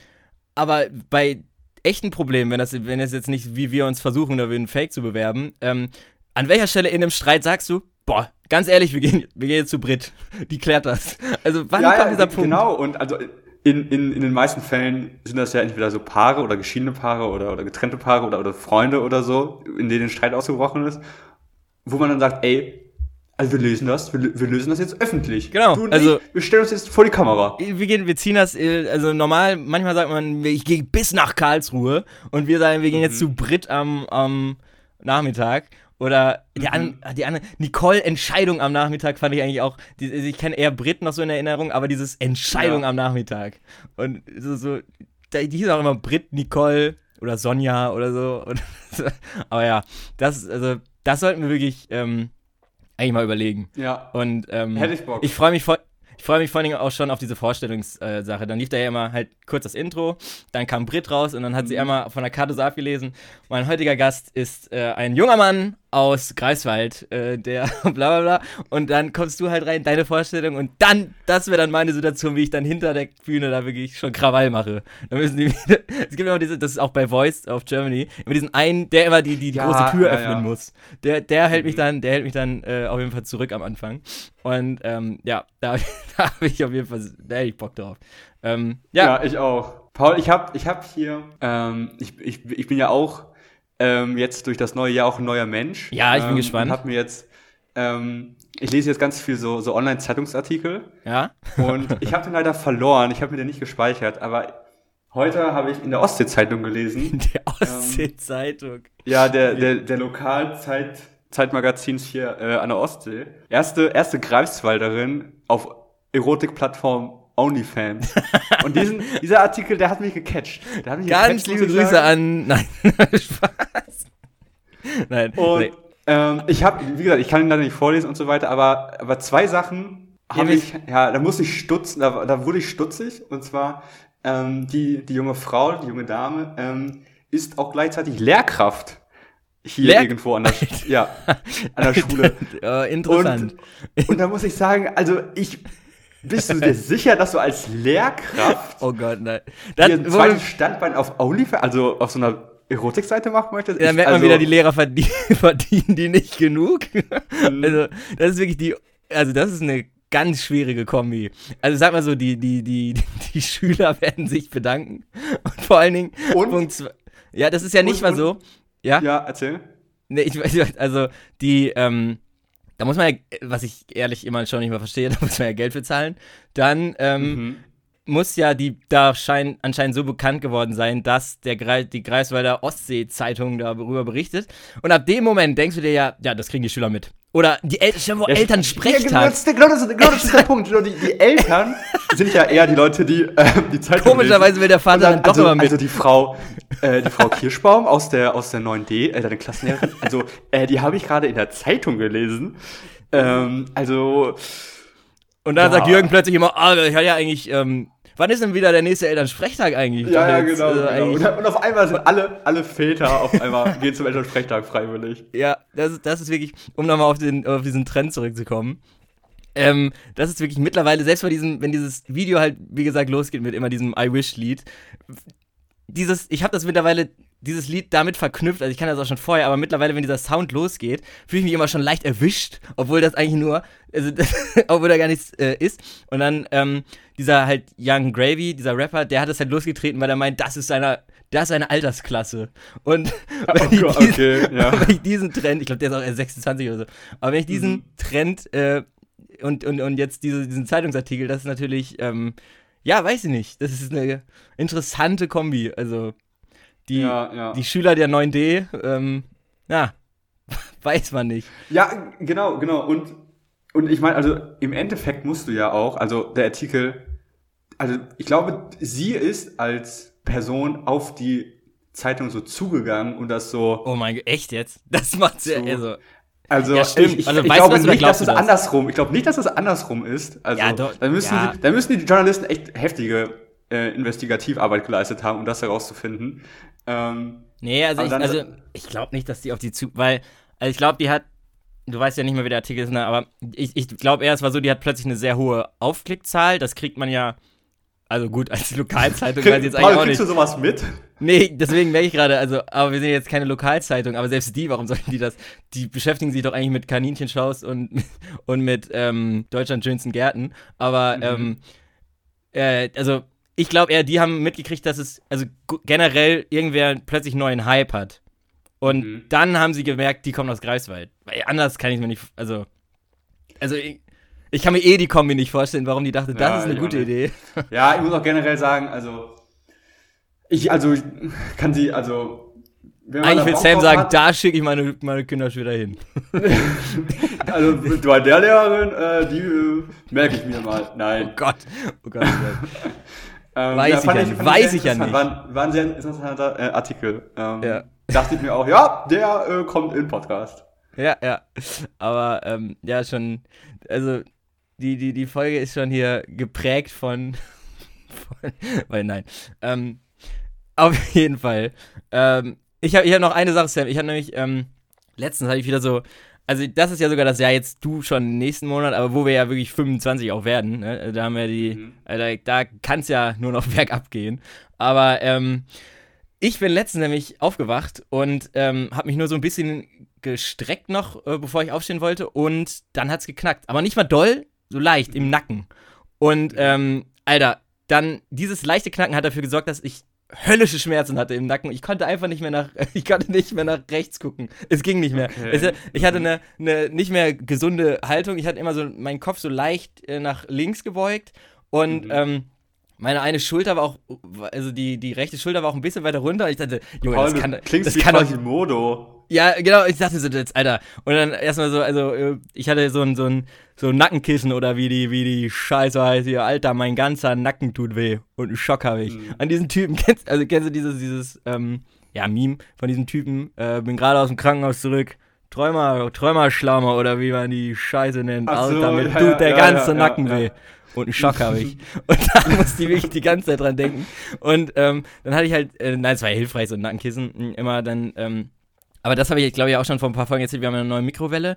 aber bei echten Problemen, wenn das, wenn es jetzt nicht, wie wir uns versuchen, da einen Fake zu bewerben, ähm, an welcher Stelle in dem Streit sagst du, boah, ganz ehrlich, wir gehen, wir gehen jetzt zu Brit. Die klärt das. Also wann ja, kommt ja, dieser Punkt? Genau, und also in, in, in den meisten Fällen sind das ja entweder so Paare oder geschiedene Paare oder, oder getrennte Paare oder, oder Freunde oder so, in denen ein Streit ausgebrochen ist, wo man dann sagt, ey, Also wir lösen das, wir, wir lösen das jetzt öffentlich. Genau, also- ich, wir stellen uns jetzt vor die Kamera. wir gehen, wir ziehen das, äh, also normal, manchmal sagt man, ich gehe bis nach Karlsruhe und wir sagen, wir gehen jetzt zu Brit am, am Nachmittag. Oder die, an, die andere, Nicole Entscheidung am Nachmittag fand ich eigentlich auch, die, also ich kenne eher Brit noch so in Erinnerung, aber dieses Entscheidung Ja. am Nachmittag. Und so, so die hieß auch immer Brit, Nicole oder Sonja oder so. Und, aber ja, das, also, das sollten wir wirklich ähm, eigentlich mal überlegen. Ja. Und ähm, Hätte ich Bock. ich freue mich voll. Ich freue mich vor allen Dingen auch schon auf diese Vorstellungssache. Dann lief da ja immer halt kurz das Intro, dann kam Brit raus und dann hat Mhm. sie einmal von der Karte so abgelesen. Mein heutiger Gast ist äh, ein junger Mann aus Greifswald, äh, der bla bla bla. Und dann kommst du halt rein, deine Vorstellung und dann, das wäre dann meine Situation, wie ich dann hinter der Bühne da wirklich schon Krawall mache. Dann müssen die wieder, es gibt immer diese, das ist auch bei Voice of Germany, immer diesen einen, der immer die, die, Ja, große Tür ja, öffnen ja. muss. Der, der hält mich Mhm. dann, der hält mich dann äh, auf jeden Fall zurück am Anfang. Und ähm, ja, da, da habe ich auf jeden Fall, da hätte ich Bock drauf. Ähm, ja, Ja, ich auch. Paul, ich habe ich hab hier, ähm, ich, ich, ich bin ja auch ähm, jetzt durch das neue Jahr auch ein neuer Mensch. Ja, ich bin ähm, gespannt. Hab mir jetzt, ähm, ich lese jetzt ganz viel so, so Online-Zeitungsartikel ja. und ich habe den leider verloren. Ich habe mir den nicht gespeichert, aber heute habe ich in der Ostsee-Zeitung gelesen, Der Ostsee-Zeitung. ja, der, der, der Lokalzeit Zeitmagazins hier äh, an der Ostsee. Erste, erste Greifswalderin auf Erotikplattform OnlyFans. Und diesen, dieser Artikel, der hat mich gecatcht. Der hat mich Ganz gecatcht, liebe Grüße an. Nein, Spaß. Nein. Und nee. ähm, ich habe, wie gesagt, ich kann ihn leider nicht vorlesen und so weiter, aber, aber zwei Sachen habe ich, ja, da muss ich stutzen, da, da wurde ich stutzig. Und zwar ähm, die, die junge Frau, die junge Dame, ähm, ist auch gleichzeitig Lehrkraft hier Lehr- irgendwo an der, ja, an der Schule. Äh, interessant. Und, und da muss ich sagen, also ich, bist du dir sicher, dass du als Lehrkraft oh Gott, nein. dir Dann, ein wo, zweites Standbein auf OnlyFans, also auf so einer Erotikseite machen möchtest? dann merkt man also, wieder, die Lehrer verdienen, verdienen die nicht genug. Mhm. also, das ist wirklich die, also das ist eine ganz schwierige Kombi. Also sag mal so, die, die, die, die Schüler werden sich bedanken. Und vor allen Dingen, Und? Punkt zwei, ja, das ist ja nicht Und- mal so. Ja? Ja, erzähl. Nee, ich weiß, also die, ähm, da muss man ja, was ich ehrlich immer schon nicht mehr verstehe, da muss man ja Geld für zahlen. Dann ähm, Mhm. Muss ja die da schein, anscheinend so bekannt geworden sein, dass der die Greifswalder Ostsee-Zeitung darüber berichtet. Und ab dem Moment denkst du dir ja, ja, das kriegen die Schüler mit. Oder die El Ja, Eltern Ja, Sprechtag. genau, das, genau, das, ist- genau, das ist der Punkt. Die, die Eltern sind ja eher die Leute, die äh, die Zeitung Komischerweise lesen. will der Vater Und dann doch also, immer mit. Also die Frau, äh, die Frau Kirschbaum aus der aus der 9D, äh, deine Klassenlehrerin, also äh, die habe ich gerade in der Zeitung gelesen. Ähm, also Und dann Ja. sagt Jürgen plötzlich immer, ah, ich hatte ja eigentlich, ähm, wann ist denn wieder der nächste Elternsprechtag eigentlich? ja, ja, genau. äh, genau. eigentlich- Und, auf einmal sind alle alle Väter auf einmal gehen zum Elternsprechtag freiwillig. Ja, das ist, das ist wirklich, um nochmal auf, den, auf diesen Trend zurückzukommen. Ähm, das ist wirklich mittlerweile, selbst bei diesem, wenn dieses Video halt, wie gesagt, losgeht mit immer diesem I Wish-Lied, dieses, ich habe das mittlerweile, dieses Lied damit verknüpft, also ich kann das auch schon vorher, aber mittlerweile, wenn dieser Sound losgeht, fühle ich mich immer schon leicht erwischt, obwohl das eigentlich nur, also, obwohl da gar nichts äh, ist. Und dann, ähm, dieser halt Young Gravy, dieser Rapper, der hat das halt losgetreten, weil er meint, das ist seine, das ist seine Altersklasse. Und wenn, ich Gott, diesen, okay, ja. wenn ich diesen Trend, ich glaube, der ist auch erst 26 oder so, aber wenn ich diesen Mhm. Trend äh, und, und, und jetzt diese, diesen Zeitungsartikel, das ist natürlich, ähm, ja, weiß ich nicht, das ist eine interessante Kombi. Also, die, Ja, ja. die Schüler der 9D, ähm, ja, weiß man nicht. Ja, genau, genau. Und, und ich meine, also im Endeffekt musst du ja auch, also der Artikel, also ich glaube, sie ist als Person auf die Zeitung so zugegangen und das so, Oh mein Gott, echt jetzt? Das macht sehr, So. also, also Ja, stimmt. ich, ich, Also, ich du glaube nicht, dass es das? andersrum, ich glaube nicht, dass es andersrum ist. Also Ja, doch, da müssen, ja. die, müssen die Journalisten echt heftige äh, Investigativarbeit geleistet haben, um das herauszufinden. Ähm, nee, also, ich, also ich glaube nicht, dass die auf die zu, weil, also ich glaube, die hat, du weißt ja nicht mehr, wie der Artikel ist, ne, aber ich, ich glaube eher, es war so, die hat plötzlich eine sehr hohe Aufklickzahl, das kriegt man ja, also gut, als Lokalzeitung weiß ich jetzt Paul, eigentlich auch kriegst nicht. du sowas mit? Nee, deswegen merke ich gerade, also, aber wir sind jetzt keine Lokalzeitung, aber selbst die, warum sollten die das? Die beschäftigen sich doch eigentlich mit Kaninchenshows und, und mit ähm, Deutschland schönsten Gärten. Aber, Mhm. ähm, äh, also, ich glaube eher, die haben mitgekriegt, dass es, also generell irgendwer plötzlich einen neuen Hype hat. Und Mhm. dann haben sie gemerkt, die kommen aus Greifswald. Weil anders kann ich mir nicht, also, also ich, ich kann mir eh die Kombi nicht vorstellen, warum die dachte, das Ja, ist eine gute. Idee. Ja, ich muss auch generell sagen, also ich, also ich kann sie, also Eigentlich da will Sam sagen, hat, da schicke ich meine, meine Kinder schon wieder hin. also bei der Lehrerin, äh, die äh, merke ich mir mal. Oh Nein. Gott. Oh Gott. Oh Gott. Ähm, Weiß ich fand ja weiß ich ja nicht. War, war ein sehr interessanter äh, Artikel. Ähm, Ja. Dachte ich mir auch, ja, der äh, kommt in Podcast. Ja, ja. Aber ähm, ja, schon, also die, die, die Folge ist schon hier geprägt von, von weil nein. Ähm, auf jeden Fall. Ähm, ich habe ich hab noch eine Sache, Sam. Ich habe nämlich, ähm, letztens hatte ich wieder so, also das ist ja sogar das Jahr jetzt du schon nächsten Monat, aber wo wir ja wirklich 25 auch werden. Ne? Da haben wir die, Mhm. also, da kann es ja nur noch bergab gehen. Aber ähm, ich bin letztens nämlich aufgewacht und ähm, habe mich nur so ein bisschen gestreckt noch, äh, bevor ich aufstehen wollte. Und dann hat's geknackt. Aber nicht mal doll, so leicht im Nacken. Und, ähm, Alter, dann dieses leichte Knacken hat dafür gesorgt, dass ich höllische Schmerzen hatte im Nacken. Ich konnte einfach nicht mehr nach, ich konnte nicht mehr nach rechts gucken. Es ging nicht mehr. Okay. Es, ich hatte eine, eine nicht mehr gesunde Haltung. Ich hatte immer so meinen Kopf so leicht äh, nach links gebeugt und Mhm. ähm, meine eine Schulter war auch, also die, die rechte Schulter war auch ein bisschen weiter runter. Ich dachte, Junge, Paul, das kann, klingst das wie kann Quasimodo. ja, genau, ich dachte so, jetzt, Alter. Und dann erstmal so, also, äh, ich hatte so ein, so ein, so ein Nackenkissen oder wie die, wie die Scheiße heißt hier, Alter, mein ganzer Nacken tut weh. Und einen Schock habe ich. Mhm. An diesen Typen, kennst, also kennst du dieses, dieses, ähm, ja, Meme von diesem Typen, äh, bin gerade aus dem Krankenhaus zurück. Träumer, Träumerschlammer oder wie man die Scheiße nennt. Ach so, Alter, mir ja, tut der ja, ganze ja, Nacken weh. Und einen Schock habe ich. Und da musste ich wirklich die ganze Zeit dran denken. Und ähm, dann hatte ich halt, äh, nein, es war ja hilfreich, so ein Nackenkissen, mh, immer dann, ähm, aber das habe ich, glaube ich, auch schon vor ein paar Folgen erzählt. Wir haben eine neue Mikrowelle.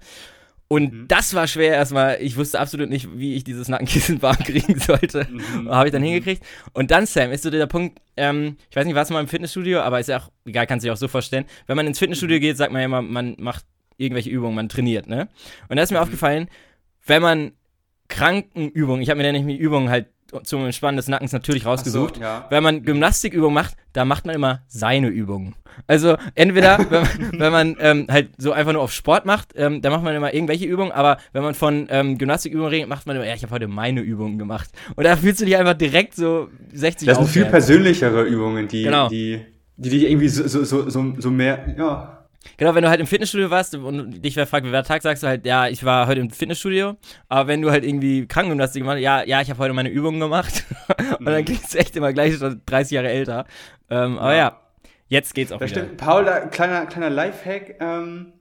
Und Mhm. das war schwer erstmal. Ich wusste absolut nicht, wie ich dieses Nackenkissen warm kriegen sollte. Mhm. Habe ich dann hingekriegt. Und dann, Sam, ist so der Punkt, ähm, ich weiß nicht, warst du mal im Fitnessstudio, aber ist ja auch, egal, kannst du dir auch so vorstellen. Wenn man ins Fitnessstudio Mhm. geht, sagt man ja immer, man macht irgendwelche Übungen, man trainiert, ne? Und da ist mir Mhm. aufgefallen, wenn man Krankenübungen, ich habe mir dann nämlich Übungen halt zum Entspannen des Nackens natürlich rausgesucht. So, ja. Wenn man Gymnastikübungen macht, da macht man immer seine Übungen. Also entweder, wenn man, wenn man ähm, halt so einfach nur auf Sport macht, ähm, da macht man immer irgendwelche Übungen, aber wenn man von ähm, Gymnastikübungen redet, macht man immer, ja, ich habe heute meine Übungen gemacht. Und da fühlst du dich einfach direkt so 60 Das sind viel persönlichere Übungen, die, Genau. die, die dich irgendwie so, so, so, so, so mehr, ja. Genau, wenn du halt im Fitnessstudio warst und dich wer fragt, wie war der Tag, sagst du halt, ja, ich war heute im Fitnessstudio. Aber wenn du halt irgendwie Krankengymnastik gemacht hast, ja, ja, ich habe heute meine Übungen gemacht. und dann klingst du echt immer gleich schon 30 Jahre älter. Ähm, aber Ja. ja, jetzt geht's auch Das wieder. stimmt. Paul, da, kleiner, kleiner Lifehack. Ähm,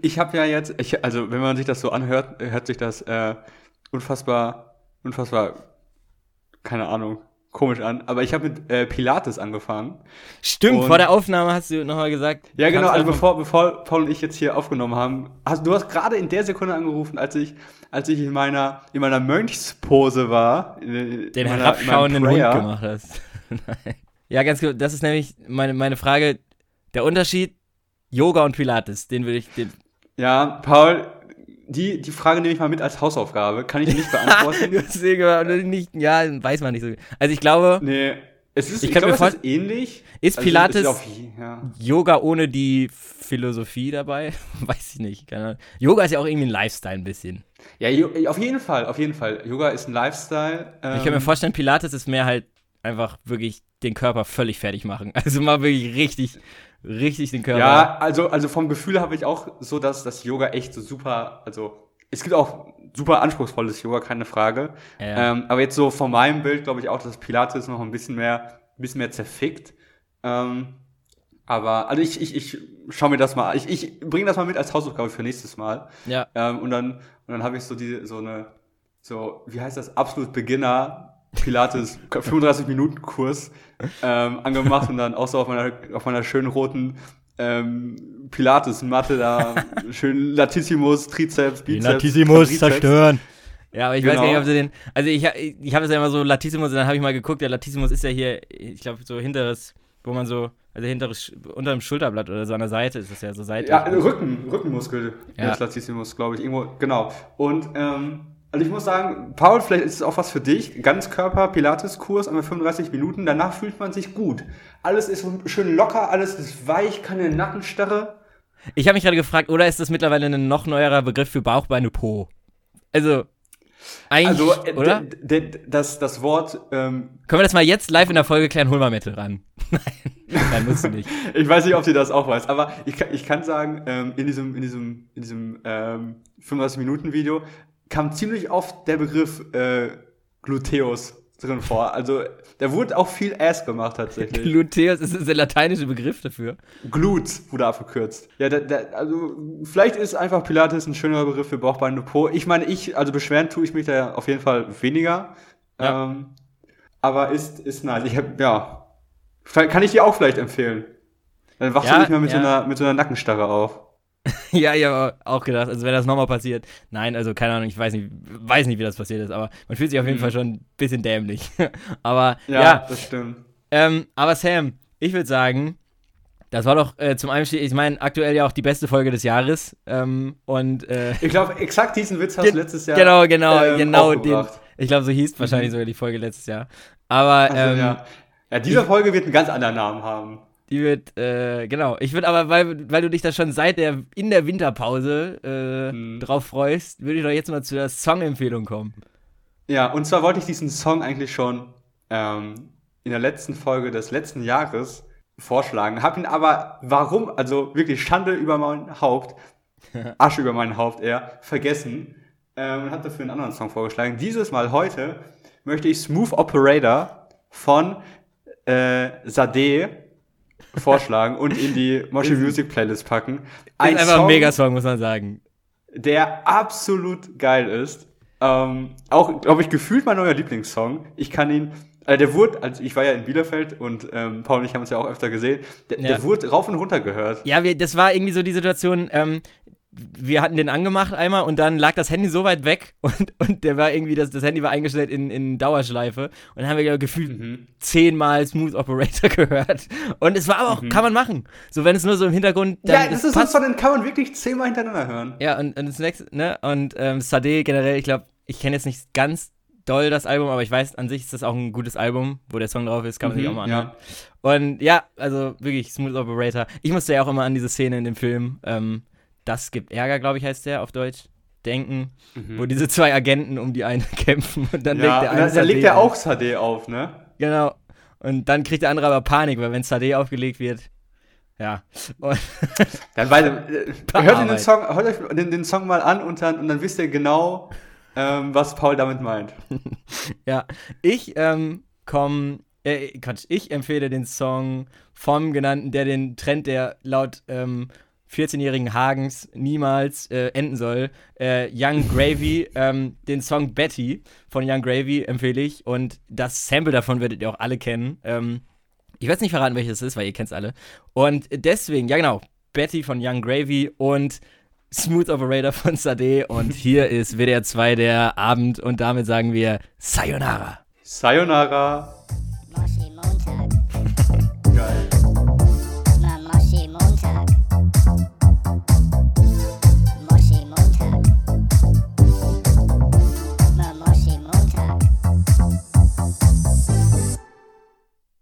ich habe ja jetzt, ich, also wenn man sich das so anhört, hört sich das äh, unfassbar, unfassbar, keine Ahnung, komisch an. Aber ich habe mit äh, Pilates angefangen. Stimmt, Und- vor der Aufnahme hast du nochmal gesagt. Ja, genau, also bevor, bevor Paul und ich jetzt hier aufgenommen haben, hast, du hast gerade in der Sekunde angerufen, als ich, als ich in meiner, in meiner Mönchspose war. In, den meiner- herabschauenden Hund gemacht hast. Nein. ja, ganz gut. Das ist nämlich meine, meine Frage. Der Unterschied Yoga und Pilates, den würde ich. Den, Ja, Paul, die, die Frage nehme ich mal mit als Hausaufgabe. Kann ich nicht beantworten. Deswegen, nicht, ja, weiß man nicht so. Also ich glaube, nee. Es ist, Ich ich, kann glaube, mir es ist ähnlich. Ist Also, Pilates- es ist ja. Yoga ohne die Philosophie dabei? Weiß ich nicht. Yoga ist ja auch irgendwie ein Lifestyle ein bisschen. ja, auf jeden Fall, auf jeden Fall. Yoga ist ein Lifestyle. Ähm, Ich kann mir vorstellen, Pilates ist mehr halt einfach wirklich den Körper völlig fertig machen. Also mal wirklich richtig, richtig den Körper. Ja, also, also vom Gefühl habe ich auch so, dass das Yoga echt so super, also es gibt auch super anspruchsvolles Yoga, keine Frage. Ja. Ähm, aber jetzt so von meinem Bild glaube ich auch, dass Pilates noch ein bisschen mehr, ein bisschen mehr zerfickt. Ähm, aber, also ich, ich, ich schau mir das mal, ich, ich bringe das mal mit als Hausaufgabe für nächstes Mal. ja. Ähm, und dann, und dann habe ich so die, so eine, so, wie heißt das, absolut Beginner Pilates 35 Minuten Kurs ähm, angemacht und dann auch so auf meiner, auf meiner schönen roten ähm, Pilates Matte da schön Latissimus, Trizeps, Bizeps. Quadrizeps. Ja, aber ich weiß Genau. gar nicht, ob sie den. Also ich, ich habe es ja immer so Latissimus, und dann habe ich mal geguckt, der Latissimus ist ja hier, ich glaube, so hinteres, wo man so, also hinteres, unter dem Schulterblatt oder so an der Seite ist es ja so seitlich. Ja, Rücken, Rückenmuskel, Ja. ja. das Latissimus, glaube ich, irgendwo, genau. Und, ähm, also ich muss sagen, Paul, vielleicht ist es auch was für dich. Ganzkörper-Pilates-Kurs, einmal 35 Minuten, danach fühlt man sich gut. Alles ist so schön locker, alles ist weich, keine Nackenstarre. Ich habe mich gerade gefragt, oder ist das mittlerweile ein noch neuerer Begriff für Bauch, Beine, Po? Also, eigentlich, Also, äh, oder? das, das Wort, ähm, Können wir das mal jetzt live in der Folge klären? Hol mal Metal ran. Nein, nein, musst du nicht. ich weiß nicht, ob sie das auch weiß, aber ich, kann- ich kann sagen, ähm, in diesem, in diesem, in diesem ähm, 35-Minuten-Video kam ziemlich oft der Begriff äh, Gluteus drin vor. Also, da wurde auch viel Ass gemacht tatsächlich. Gluteus ist der lateinische Begriff dafür. Glut wurde abgekürzt. Ja, da, da, also vielleicht ist einfach Pilates ein schönerer Begriff für Bauchbeine und Po. Ich meine, ich, also beschweren tue ich mich da auf jeden Fall weniger. Ja. Ähm, aber ist, ist nice. Ich hab, ja. Kann ich dir auch vielleicht empfehlen. Dann wachst Ja, du nicht mehr mit, ja. so einer, mit so einer Nackenstarre auf. Ja, ich habe auch gedacht, also wenn das nochmal passiert. Nein, also keine Ahnung, ich weiß nicht, weiß nicht, wie das passiert ist, aber man fühlt sich auf jeden Mhm. Fall schon ein bisschen dämlich. aber Ja, ja, das stimmt. ähm, aber Sam, ich würde sagen, das war doch äh, zum Einstieg, ich meine, aktuell ja auch die beste Folge des Jahres. Ähm, und äh, Ich glaube, exakt diesen Witz hast du letztes Jahr. genau, genau, ähm, genau den. Ich glaube, so hieß wahrscheinlich sogar die Folge letztes Jahr. Aber Also, ähm, ja. ja, diese Folge wird einen ganz anderen Namen haben. Die wird, äh, genau. Ich würde aber, weil, weil du dich da schon seit der, in der Winterpause äh, Mhm. drauf freust, würde ich doch jetzt mal zu der Song-Empfehlung kommen. Ja, und zwar wollte ich diesen Song eigentlich schon ähm, in der letzten Folge des letzten Jahres vorschlagen, hab ihn aber, warum, also wirklich Schande über mein Haupt, Asche über mein Haupt eher, vergessen ähm, und habe dafür einen anderen Song vorgeschlagen. Dieses Mal heute möchte ich Smooth Operator von äh, Sade vorschlagen und in die Moshi Music Playlist packen. Ein ist einfach ein Megasong, muss man sagen. der absolut geil ist. Ähm, auch, glaube ich, gefühlt mein neuer Lieblingssong. Ich kann ihn, also der wurde, also ich war ja in Bielefeld und ähm, Paul und ich haben uns ja auch öfter gesehen, der, Ja. der wurde rauf und runter gehört. Ja, wir, das war irgendwie so die Situation, ähm, wir hatten den angemacht einmal und dann lag das Handy so weit weg und, und der war irgendwie, das, das Handy war eingestellt in, in Dauerschleife und dann haben wir glaub gefühlt Mhm. zehnmal Smooth Operator gehört. Und es war aber auch, kann man machen. So, wenn es nur so im Hintergrund dann ja, das ist so, passt. so, den kann man wirklich zehnmal hintereinander hören. Ja, und, und das nächste, ne? Und ähm, Sade generell, ich glaube, ich kenne jetzt nicht ganz doll das Album, aber ich weiß, an sich ist das auch ein gutes Album, wo der Song drauf ist, kann man sich Mhm, auch mal anhören. Und ja, also wirklich Smooth Operator. Ich musste ja auch immer an diese Szene in dem Film, ähm, Das gibt Ärger, glaube ich, heißt der auf Deutsch, denken, wo diese zwei Agenten um die eine kämpfen und dann Mhm. Ja, legt der eine dann, dann legt er auf. auch Sade auf, ne? Genau. Und dann kriegt der andere aber Panik, weil wenn Sade aufgelegt wird, ja. Und, Dann Per hört, den. Song, hört euch den, den Song mal an und dann, und dann wisst ihr genau, ähm, was Paul damit meint. Ja, ich ähm, komme, äh, Quatsch, ich empfehle den Song vom genannten, der den Trend, der laut ähm, 14-jährigen Hagens niemals äh, enden soll, äh, Young Gravy, ähm, den Song Betty von Young Gravy empfehle ich und das Sample davon werdet ihr auch alle kennen. Ähm, ich werde nicht verraten, welches es ist, weil ihr kennt es alle. Und deswegen, ja genau, Betty von Young Gravy und Smooth Operator von Sade und hier ist WDR 2 der Abend und damit sagen wir Sayonara. Sayonara.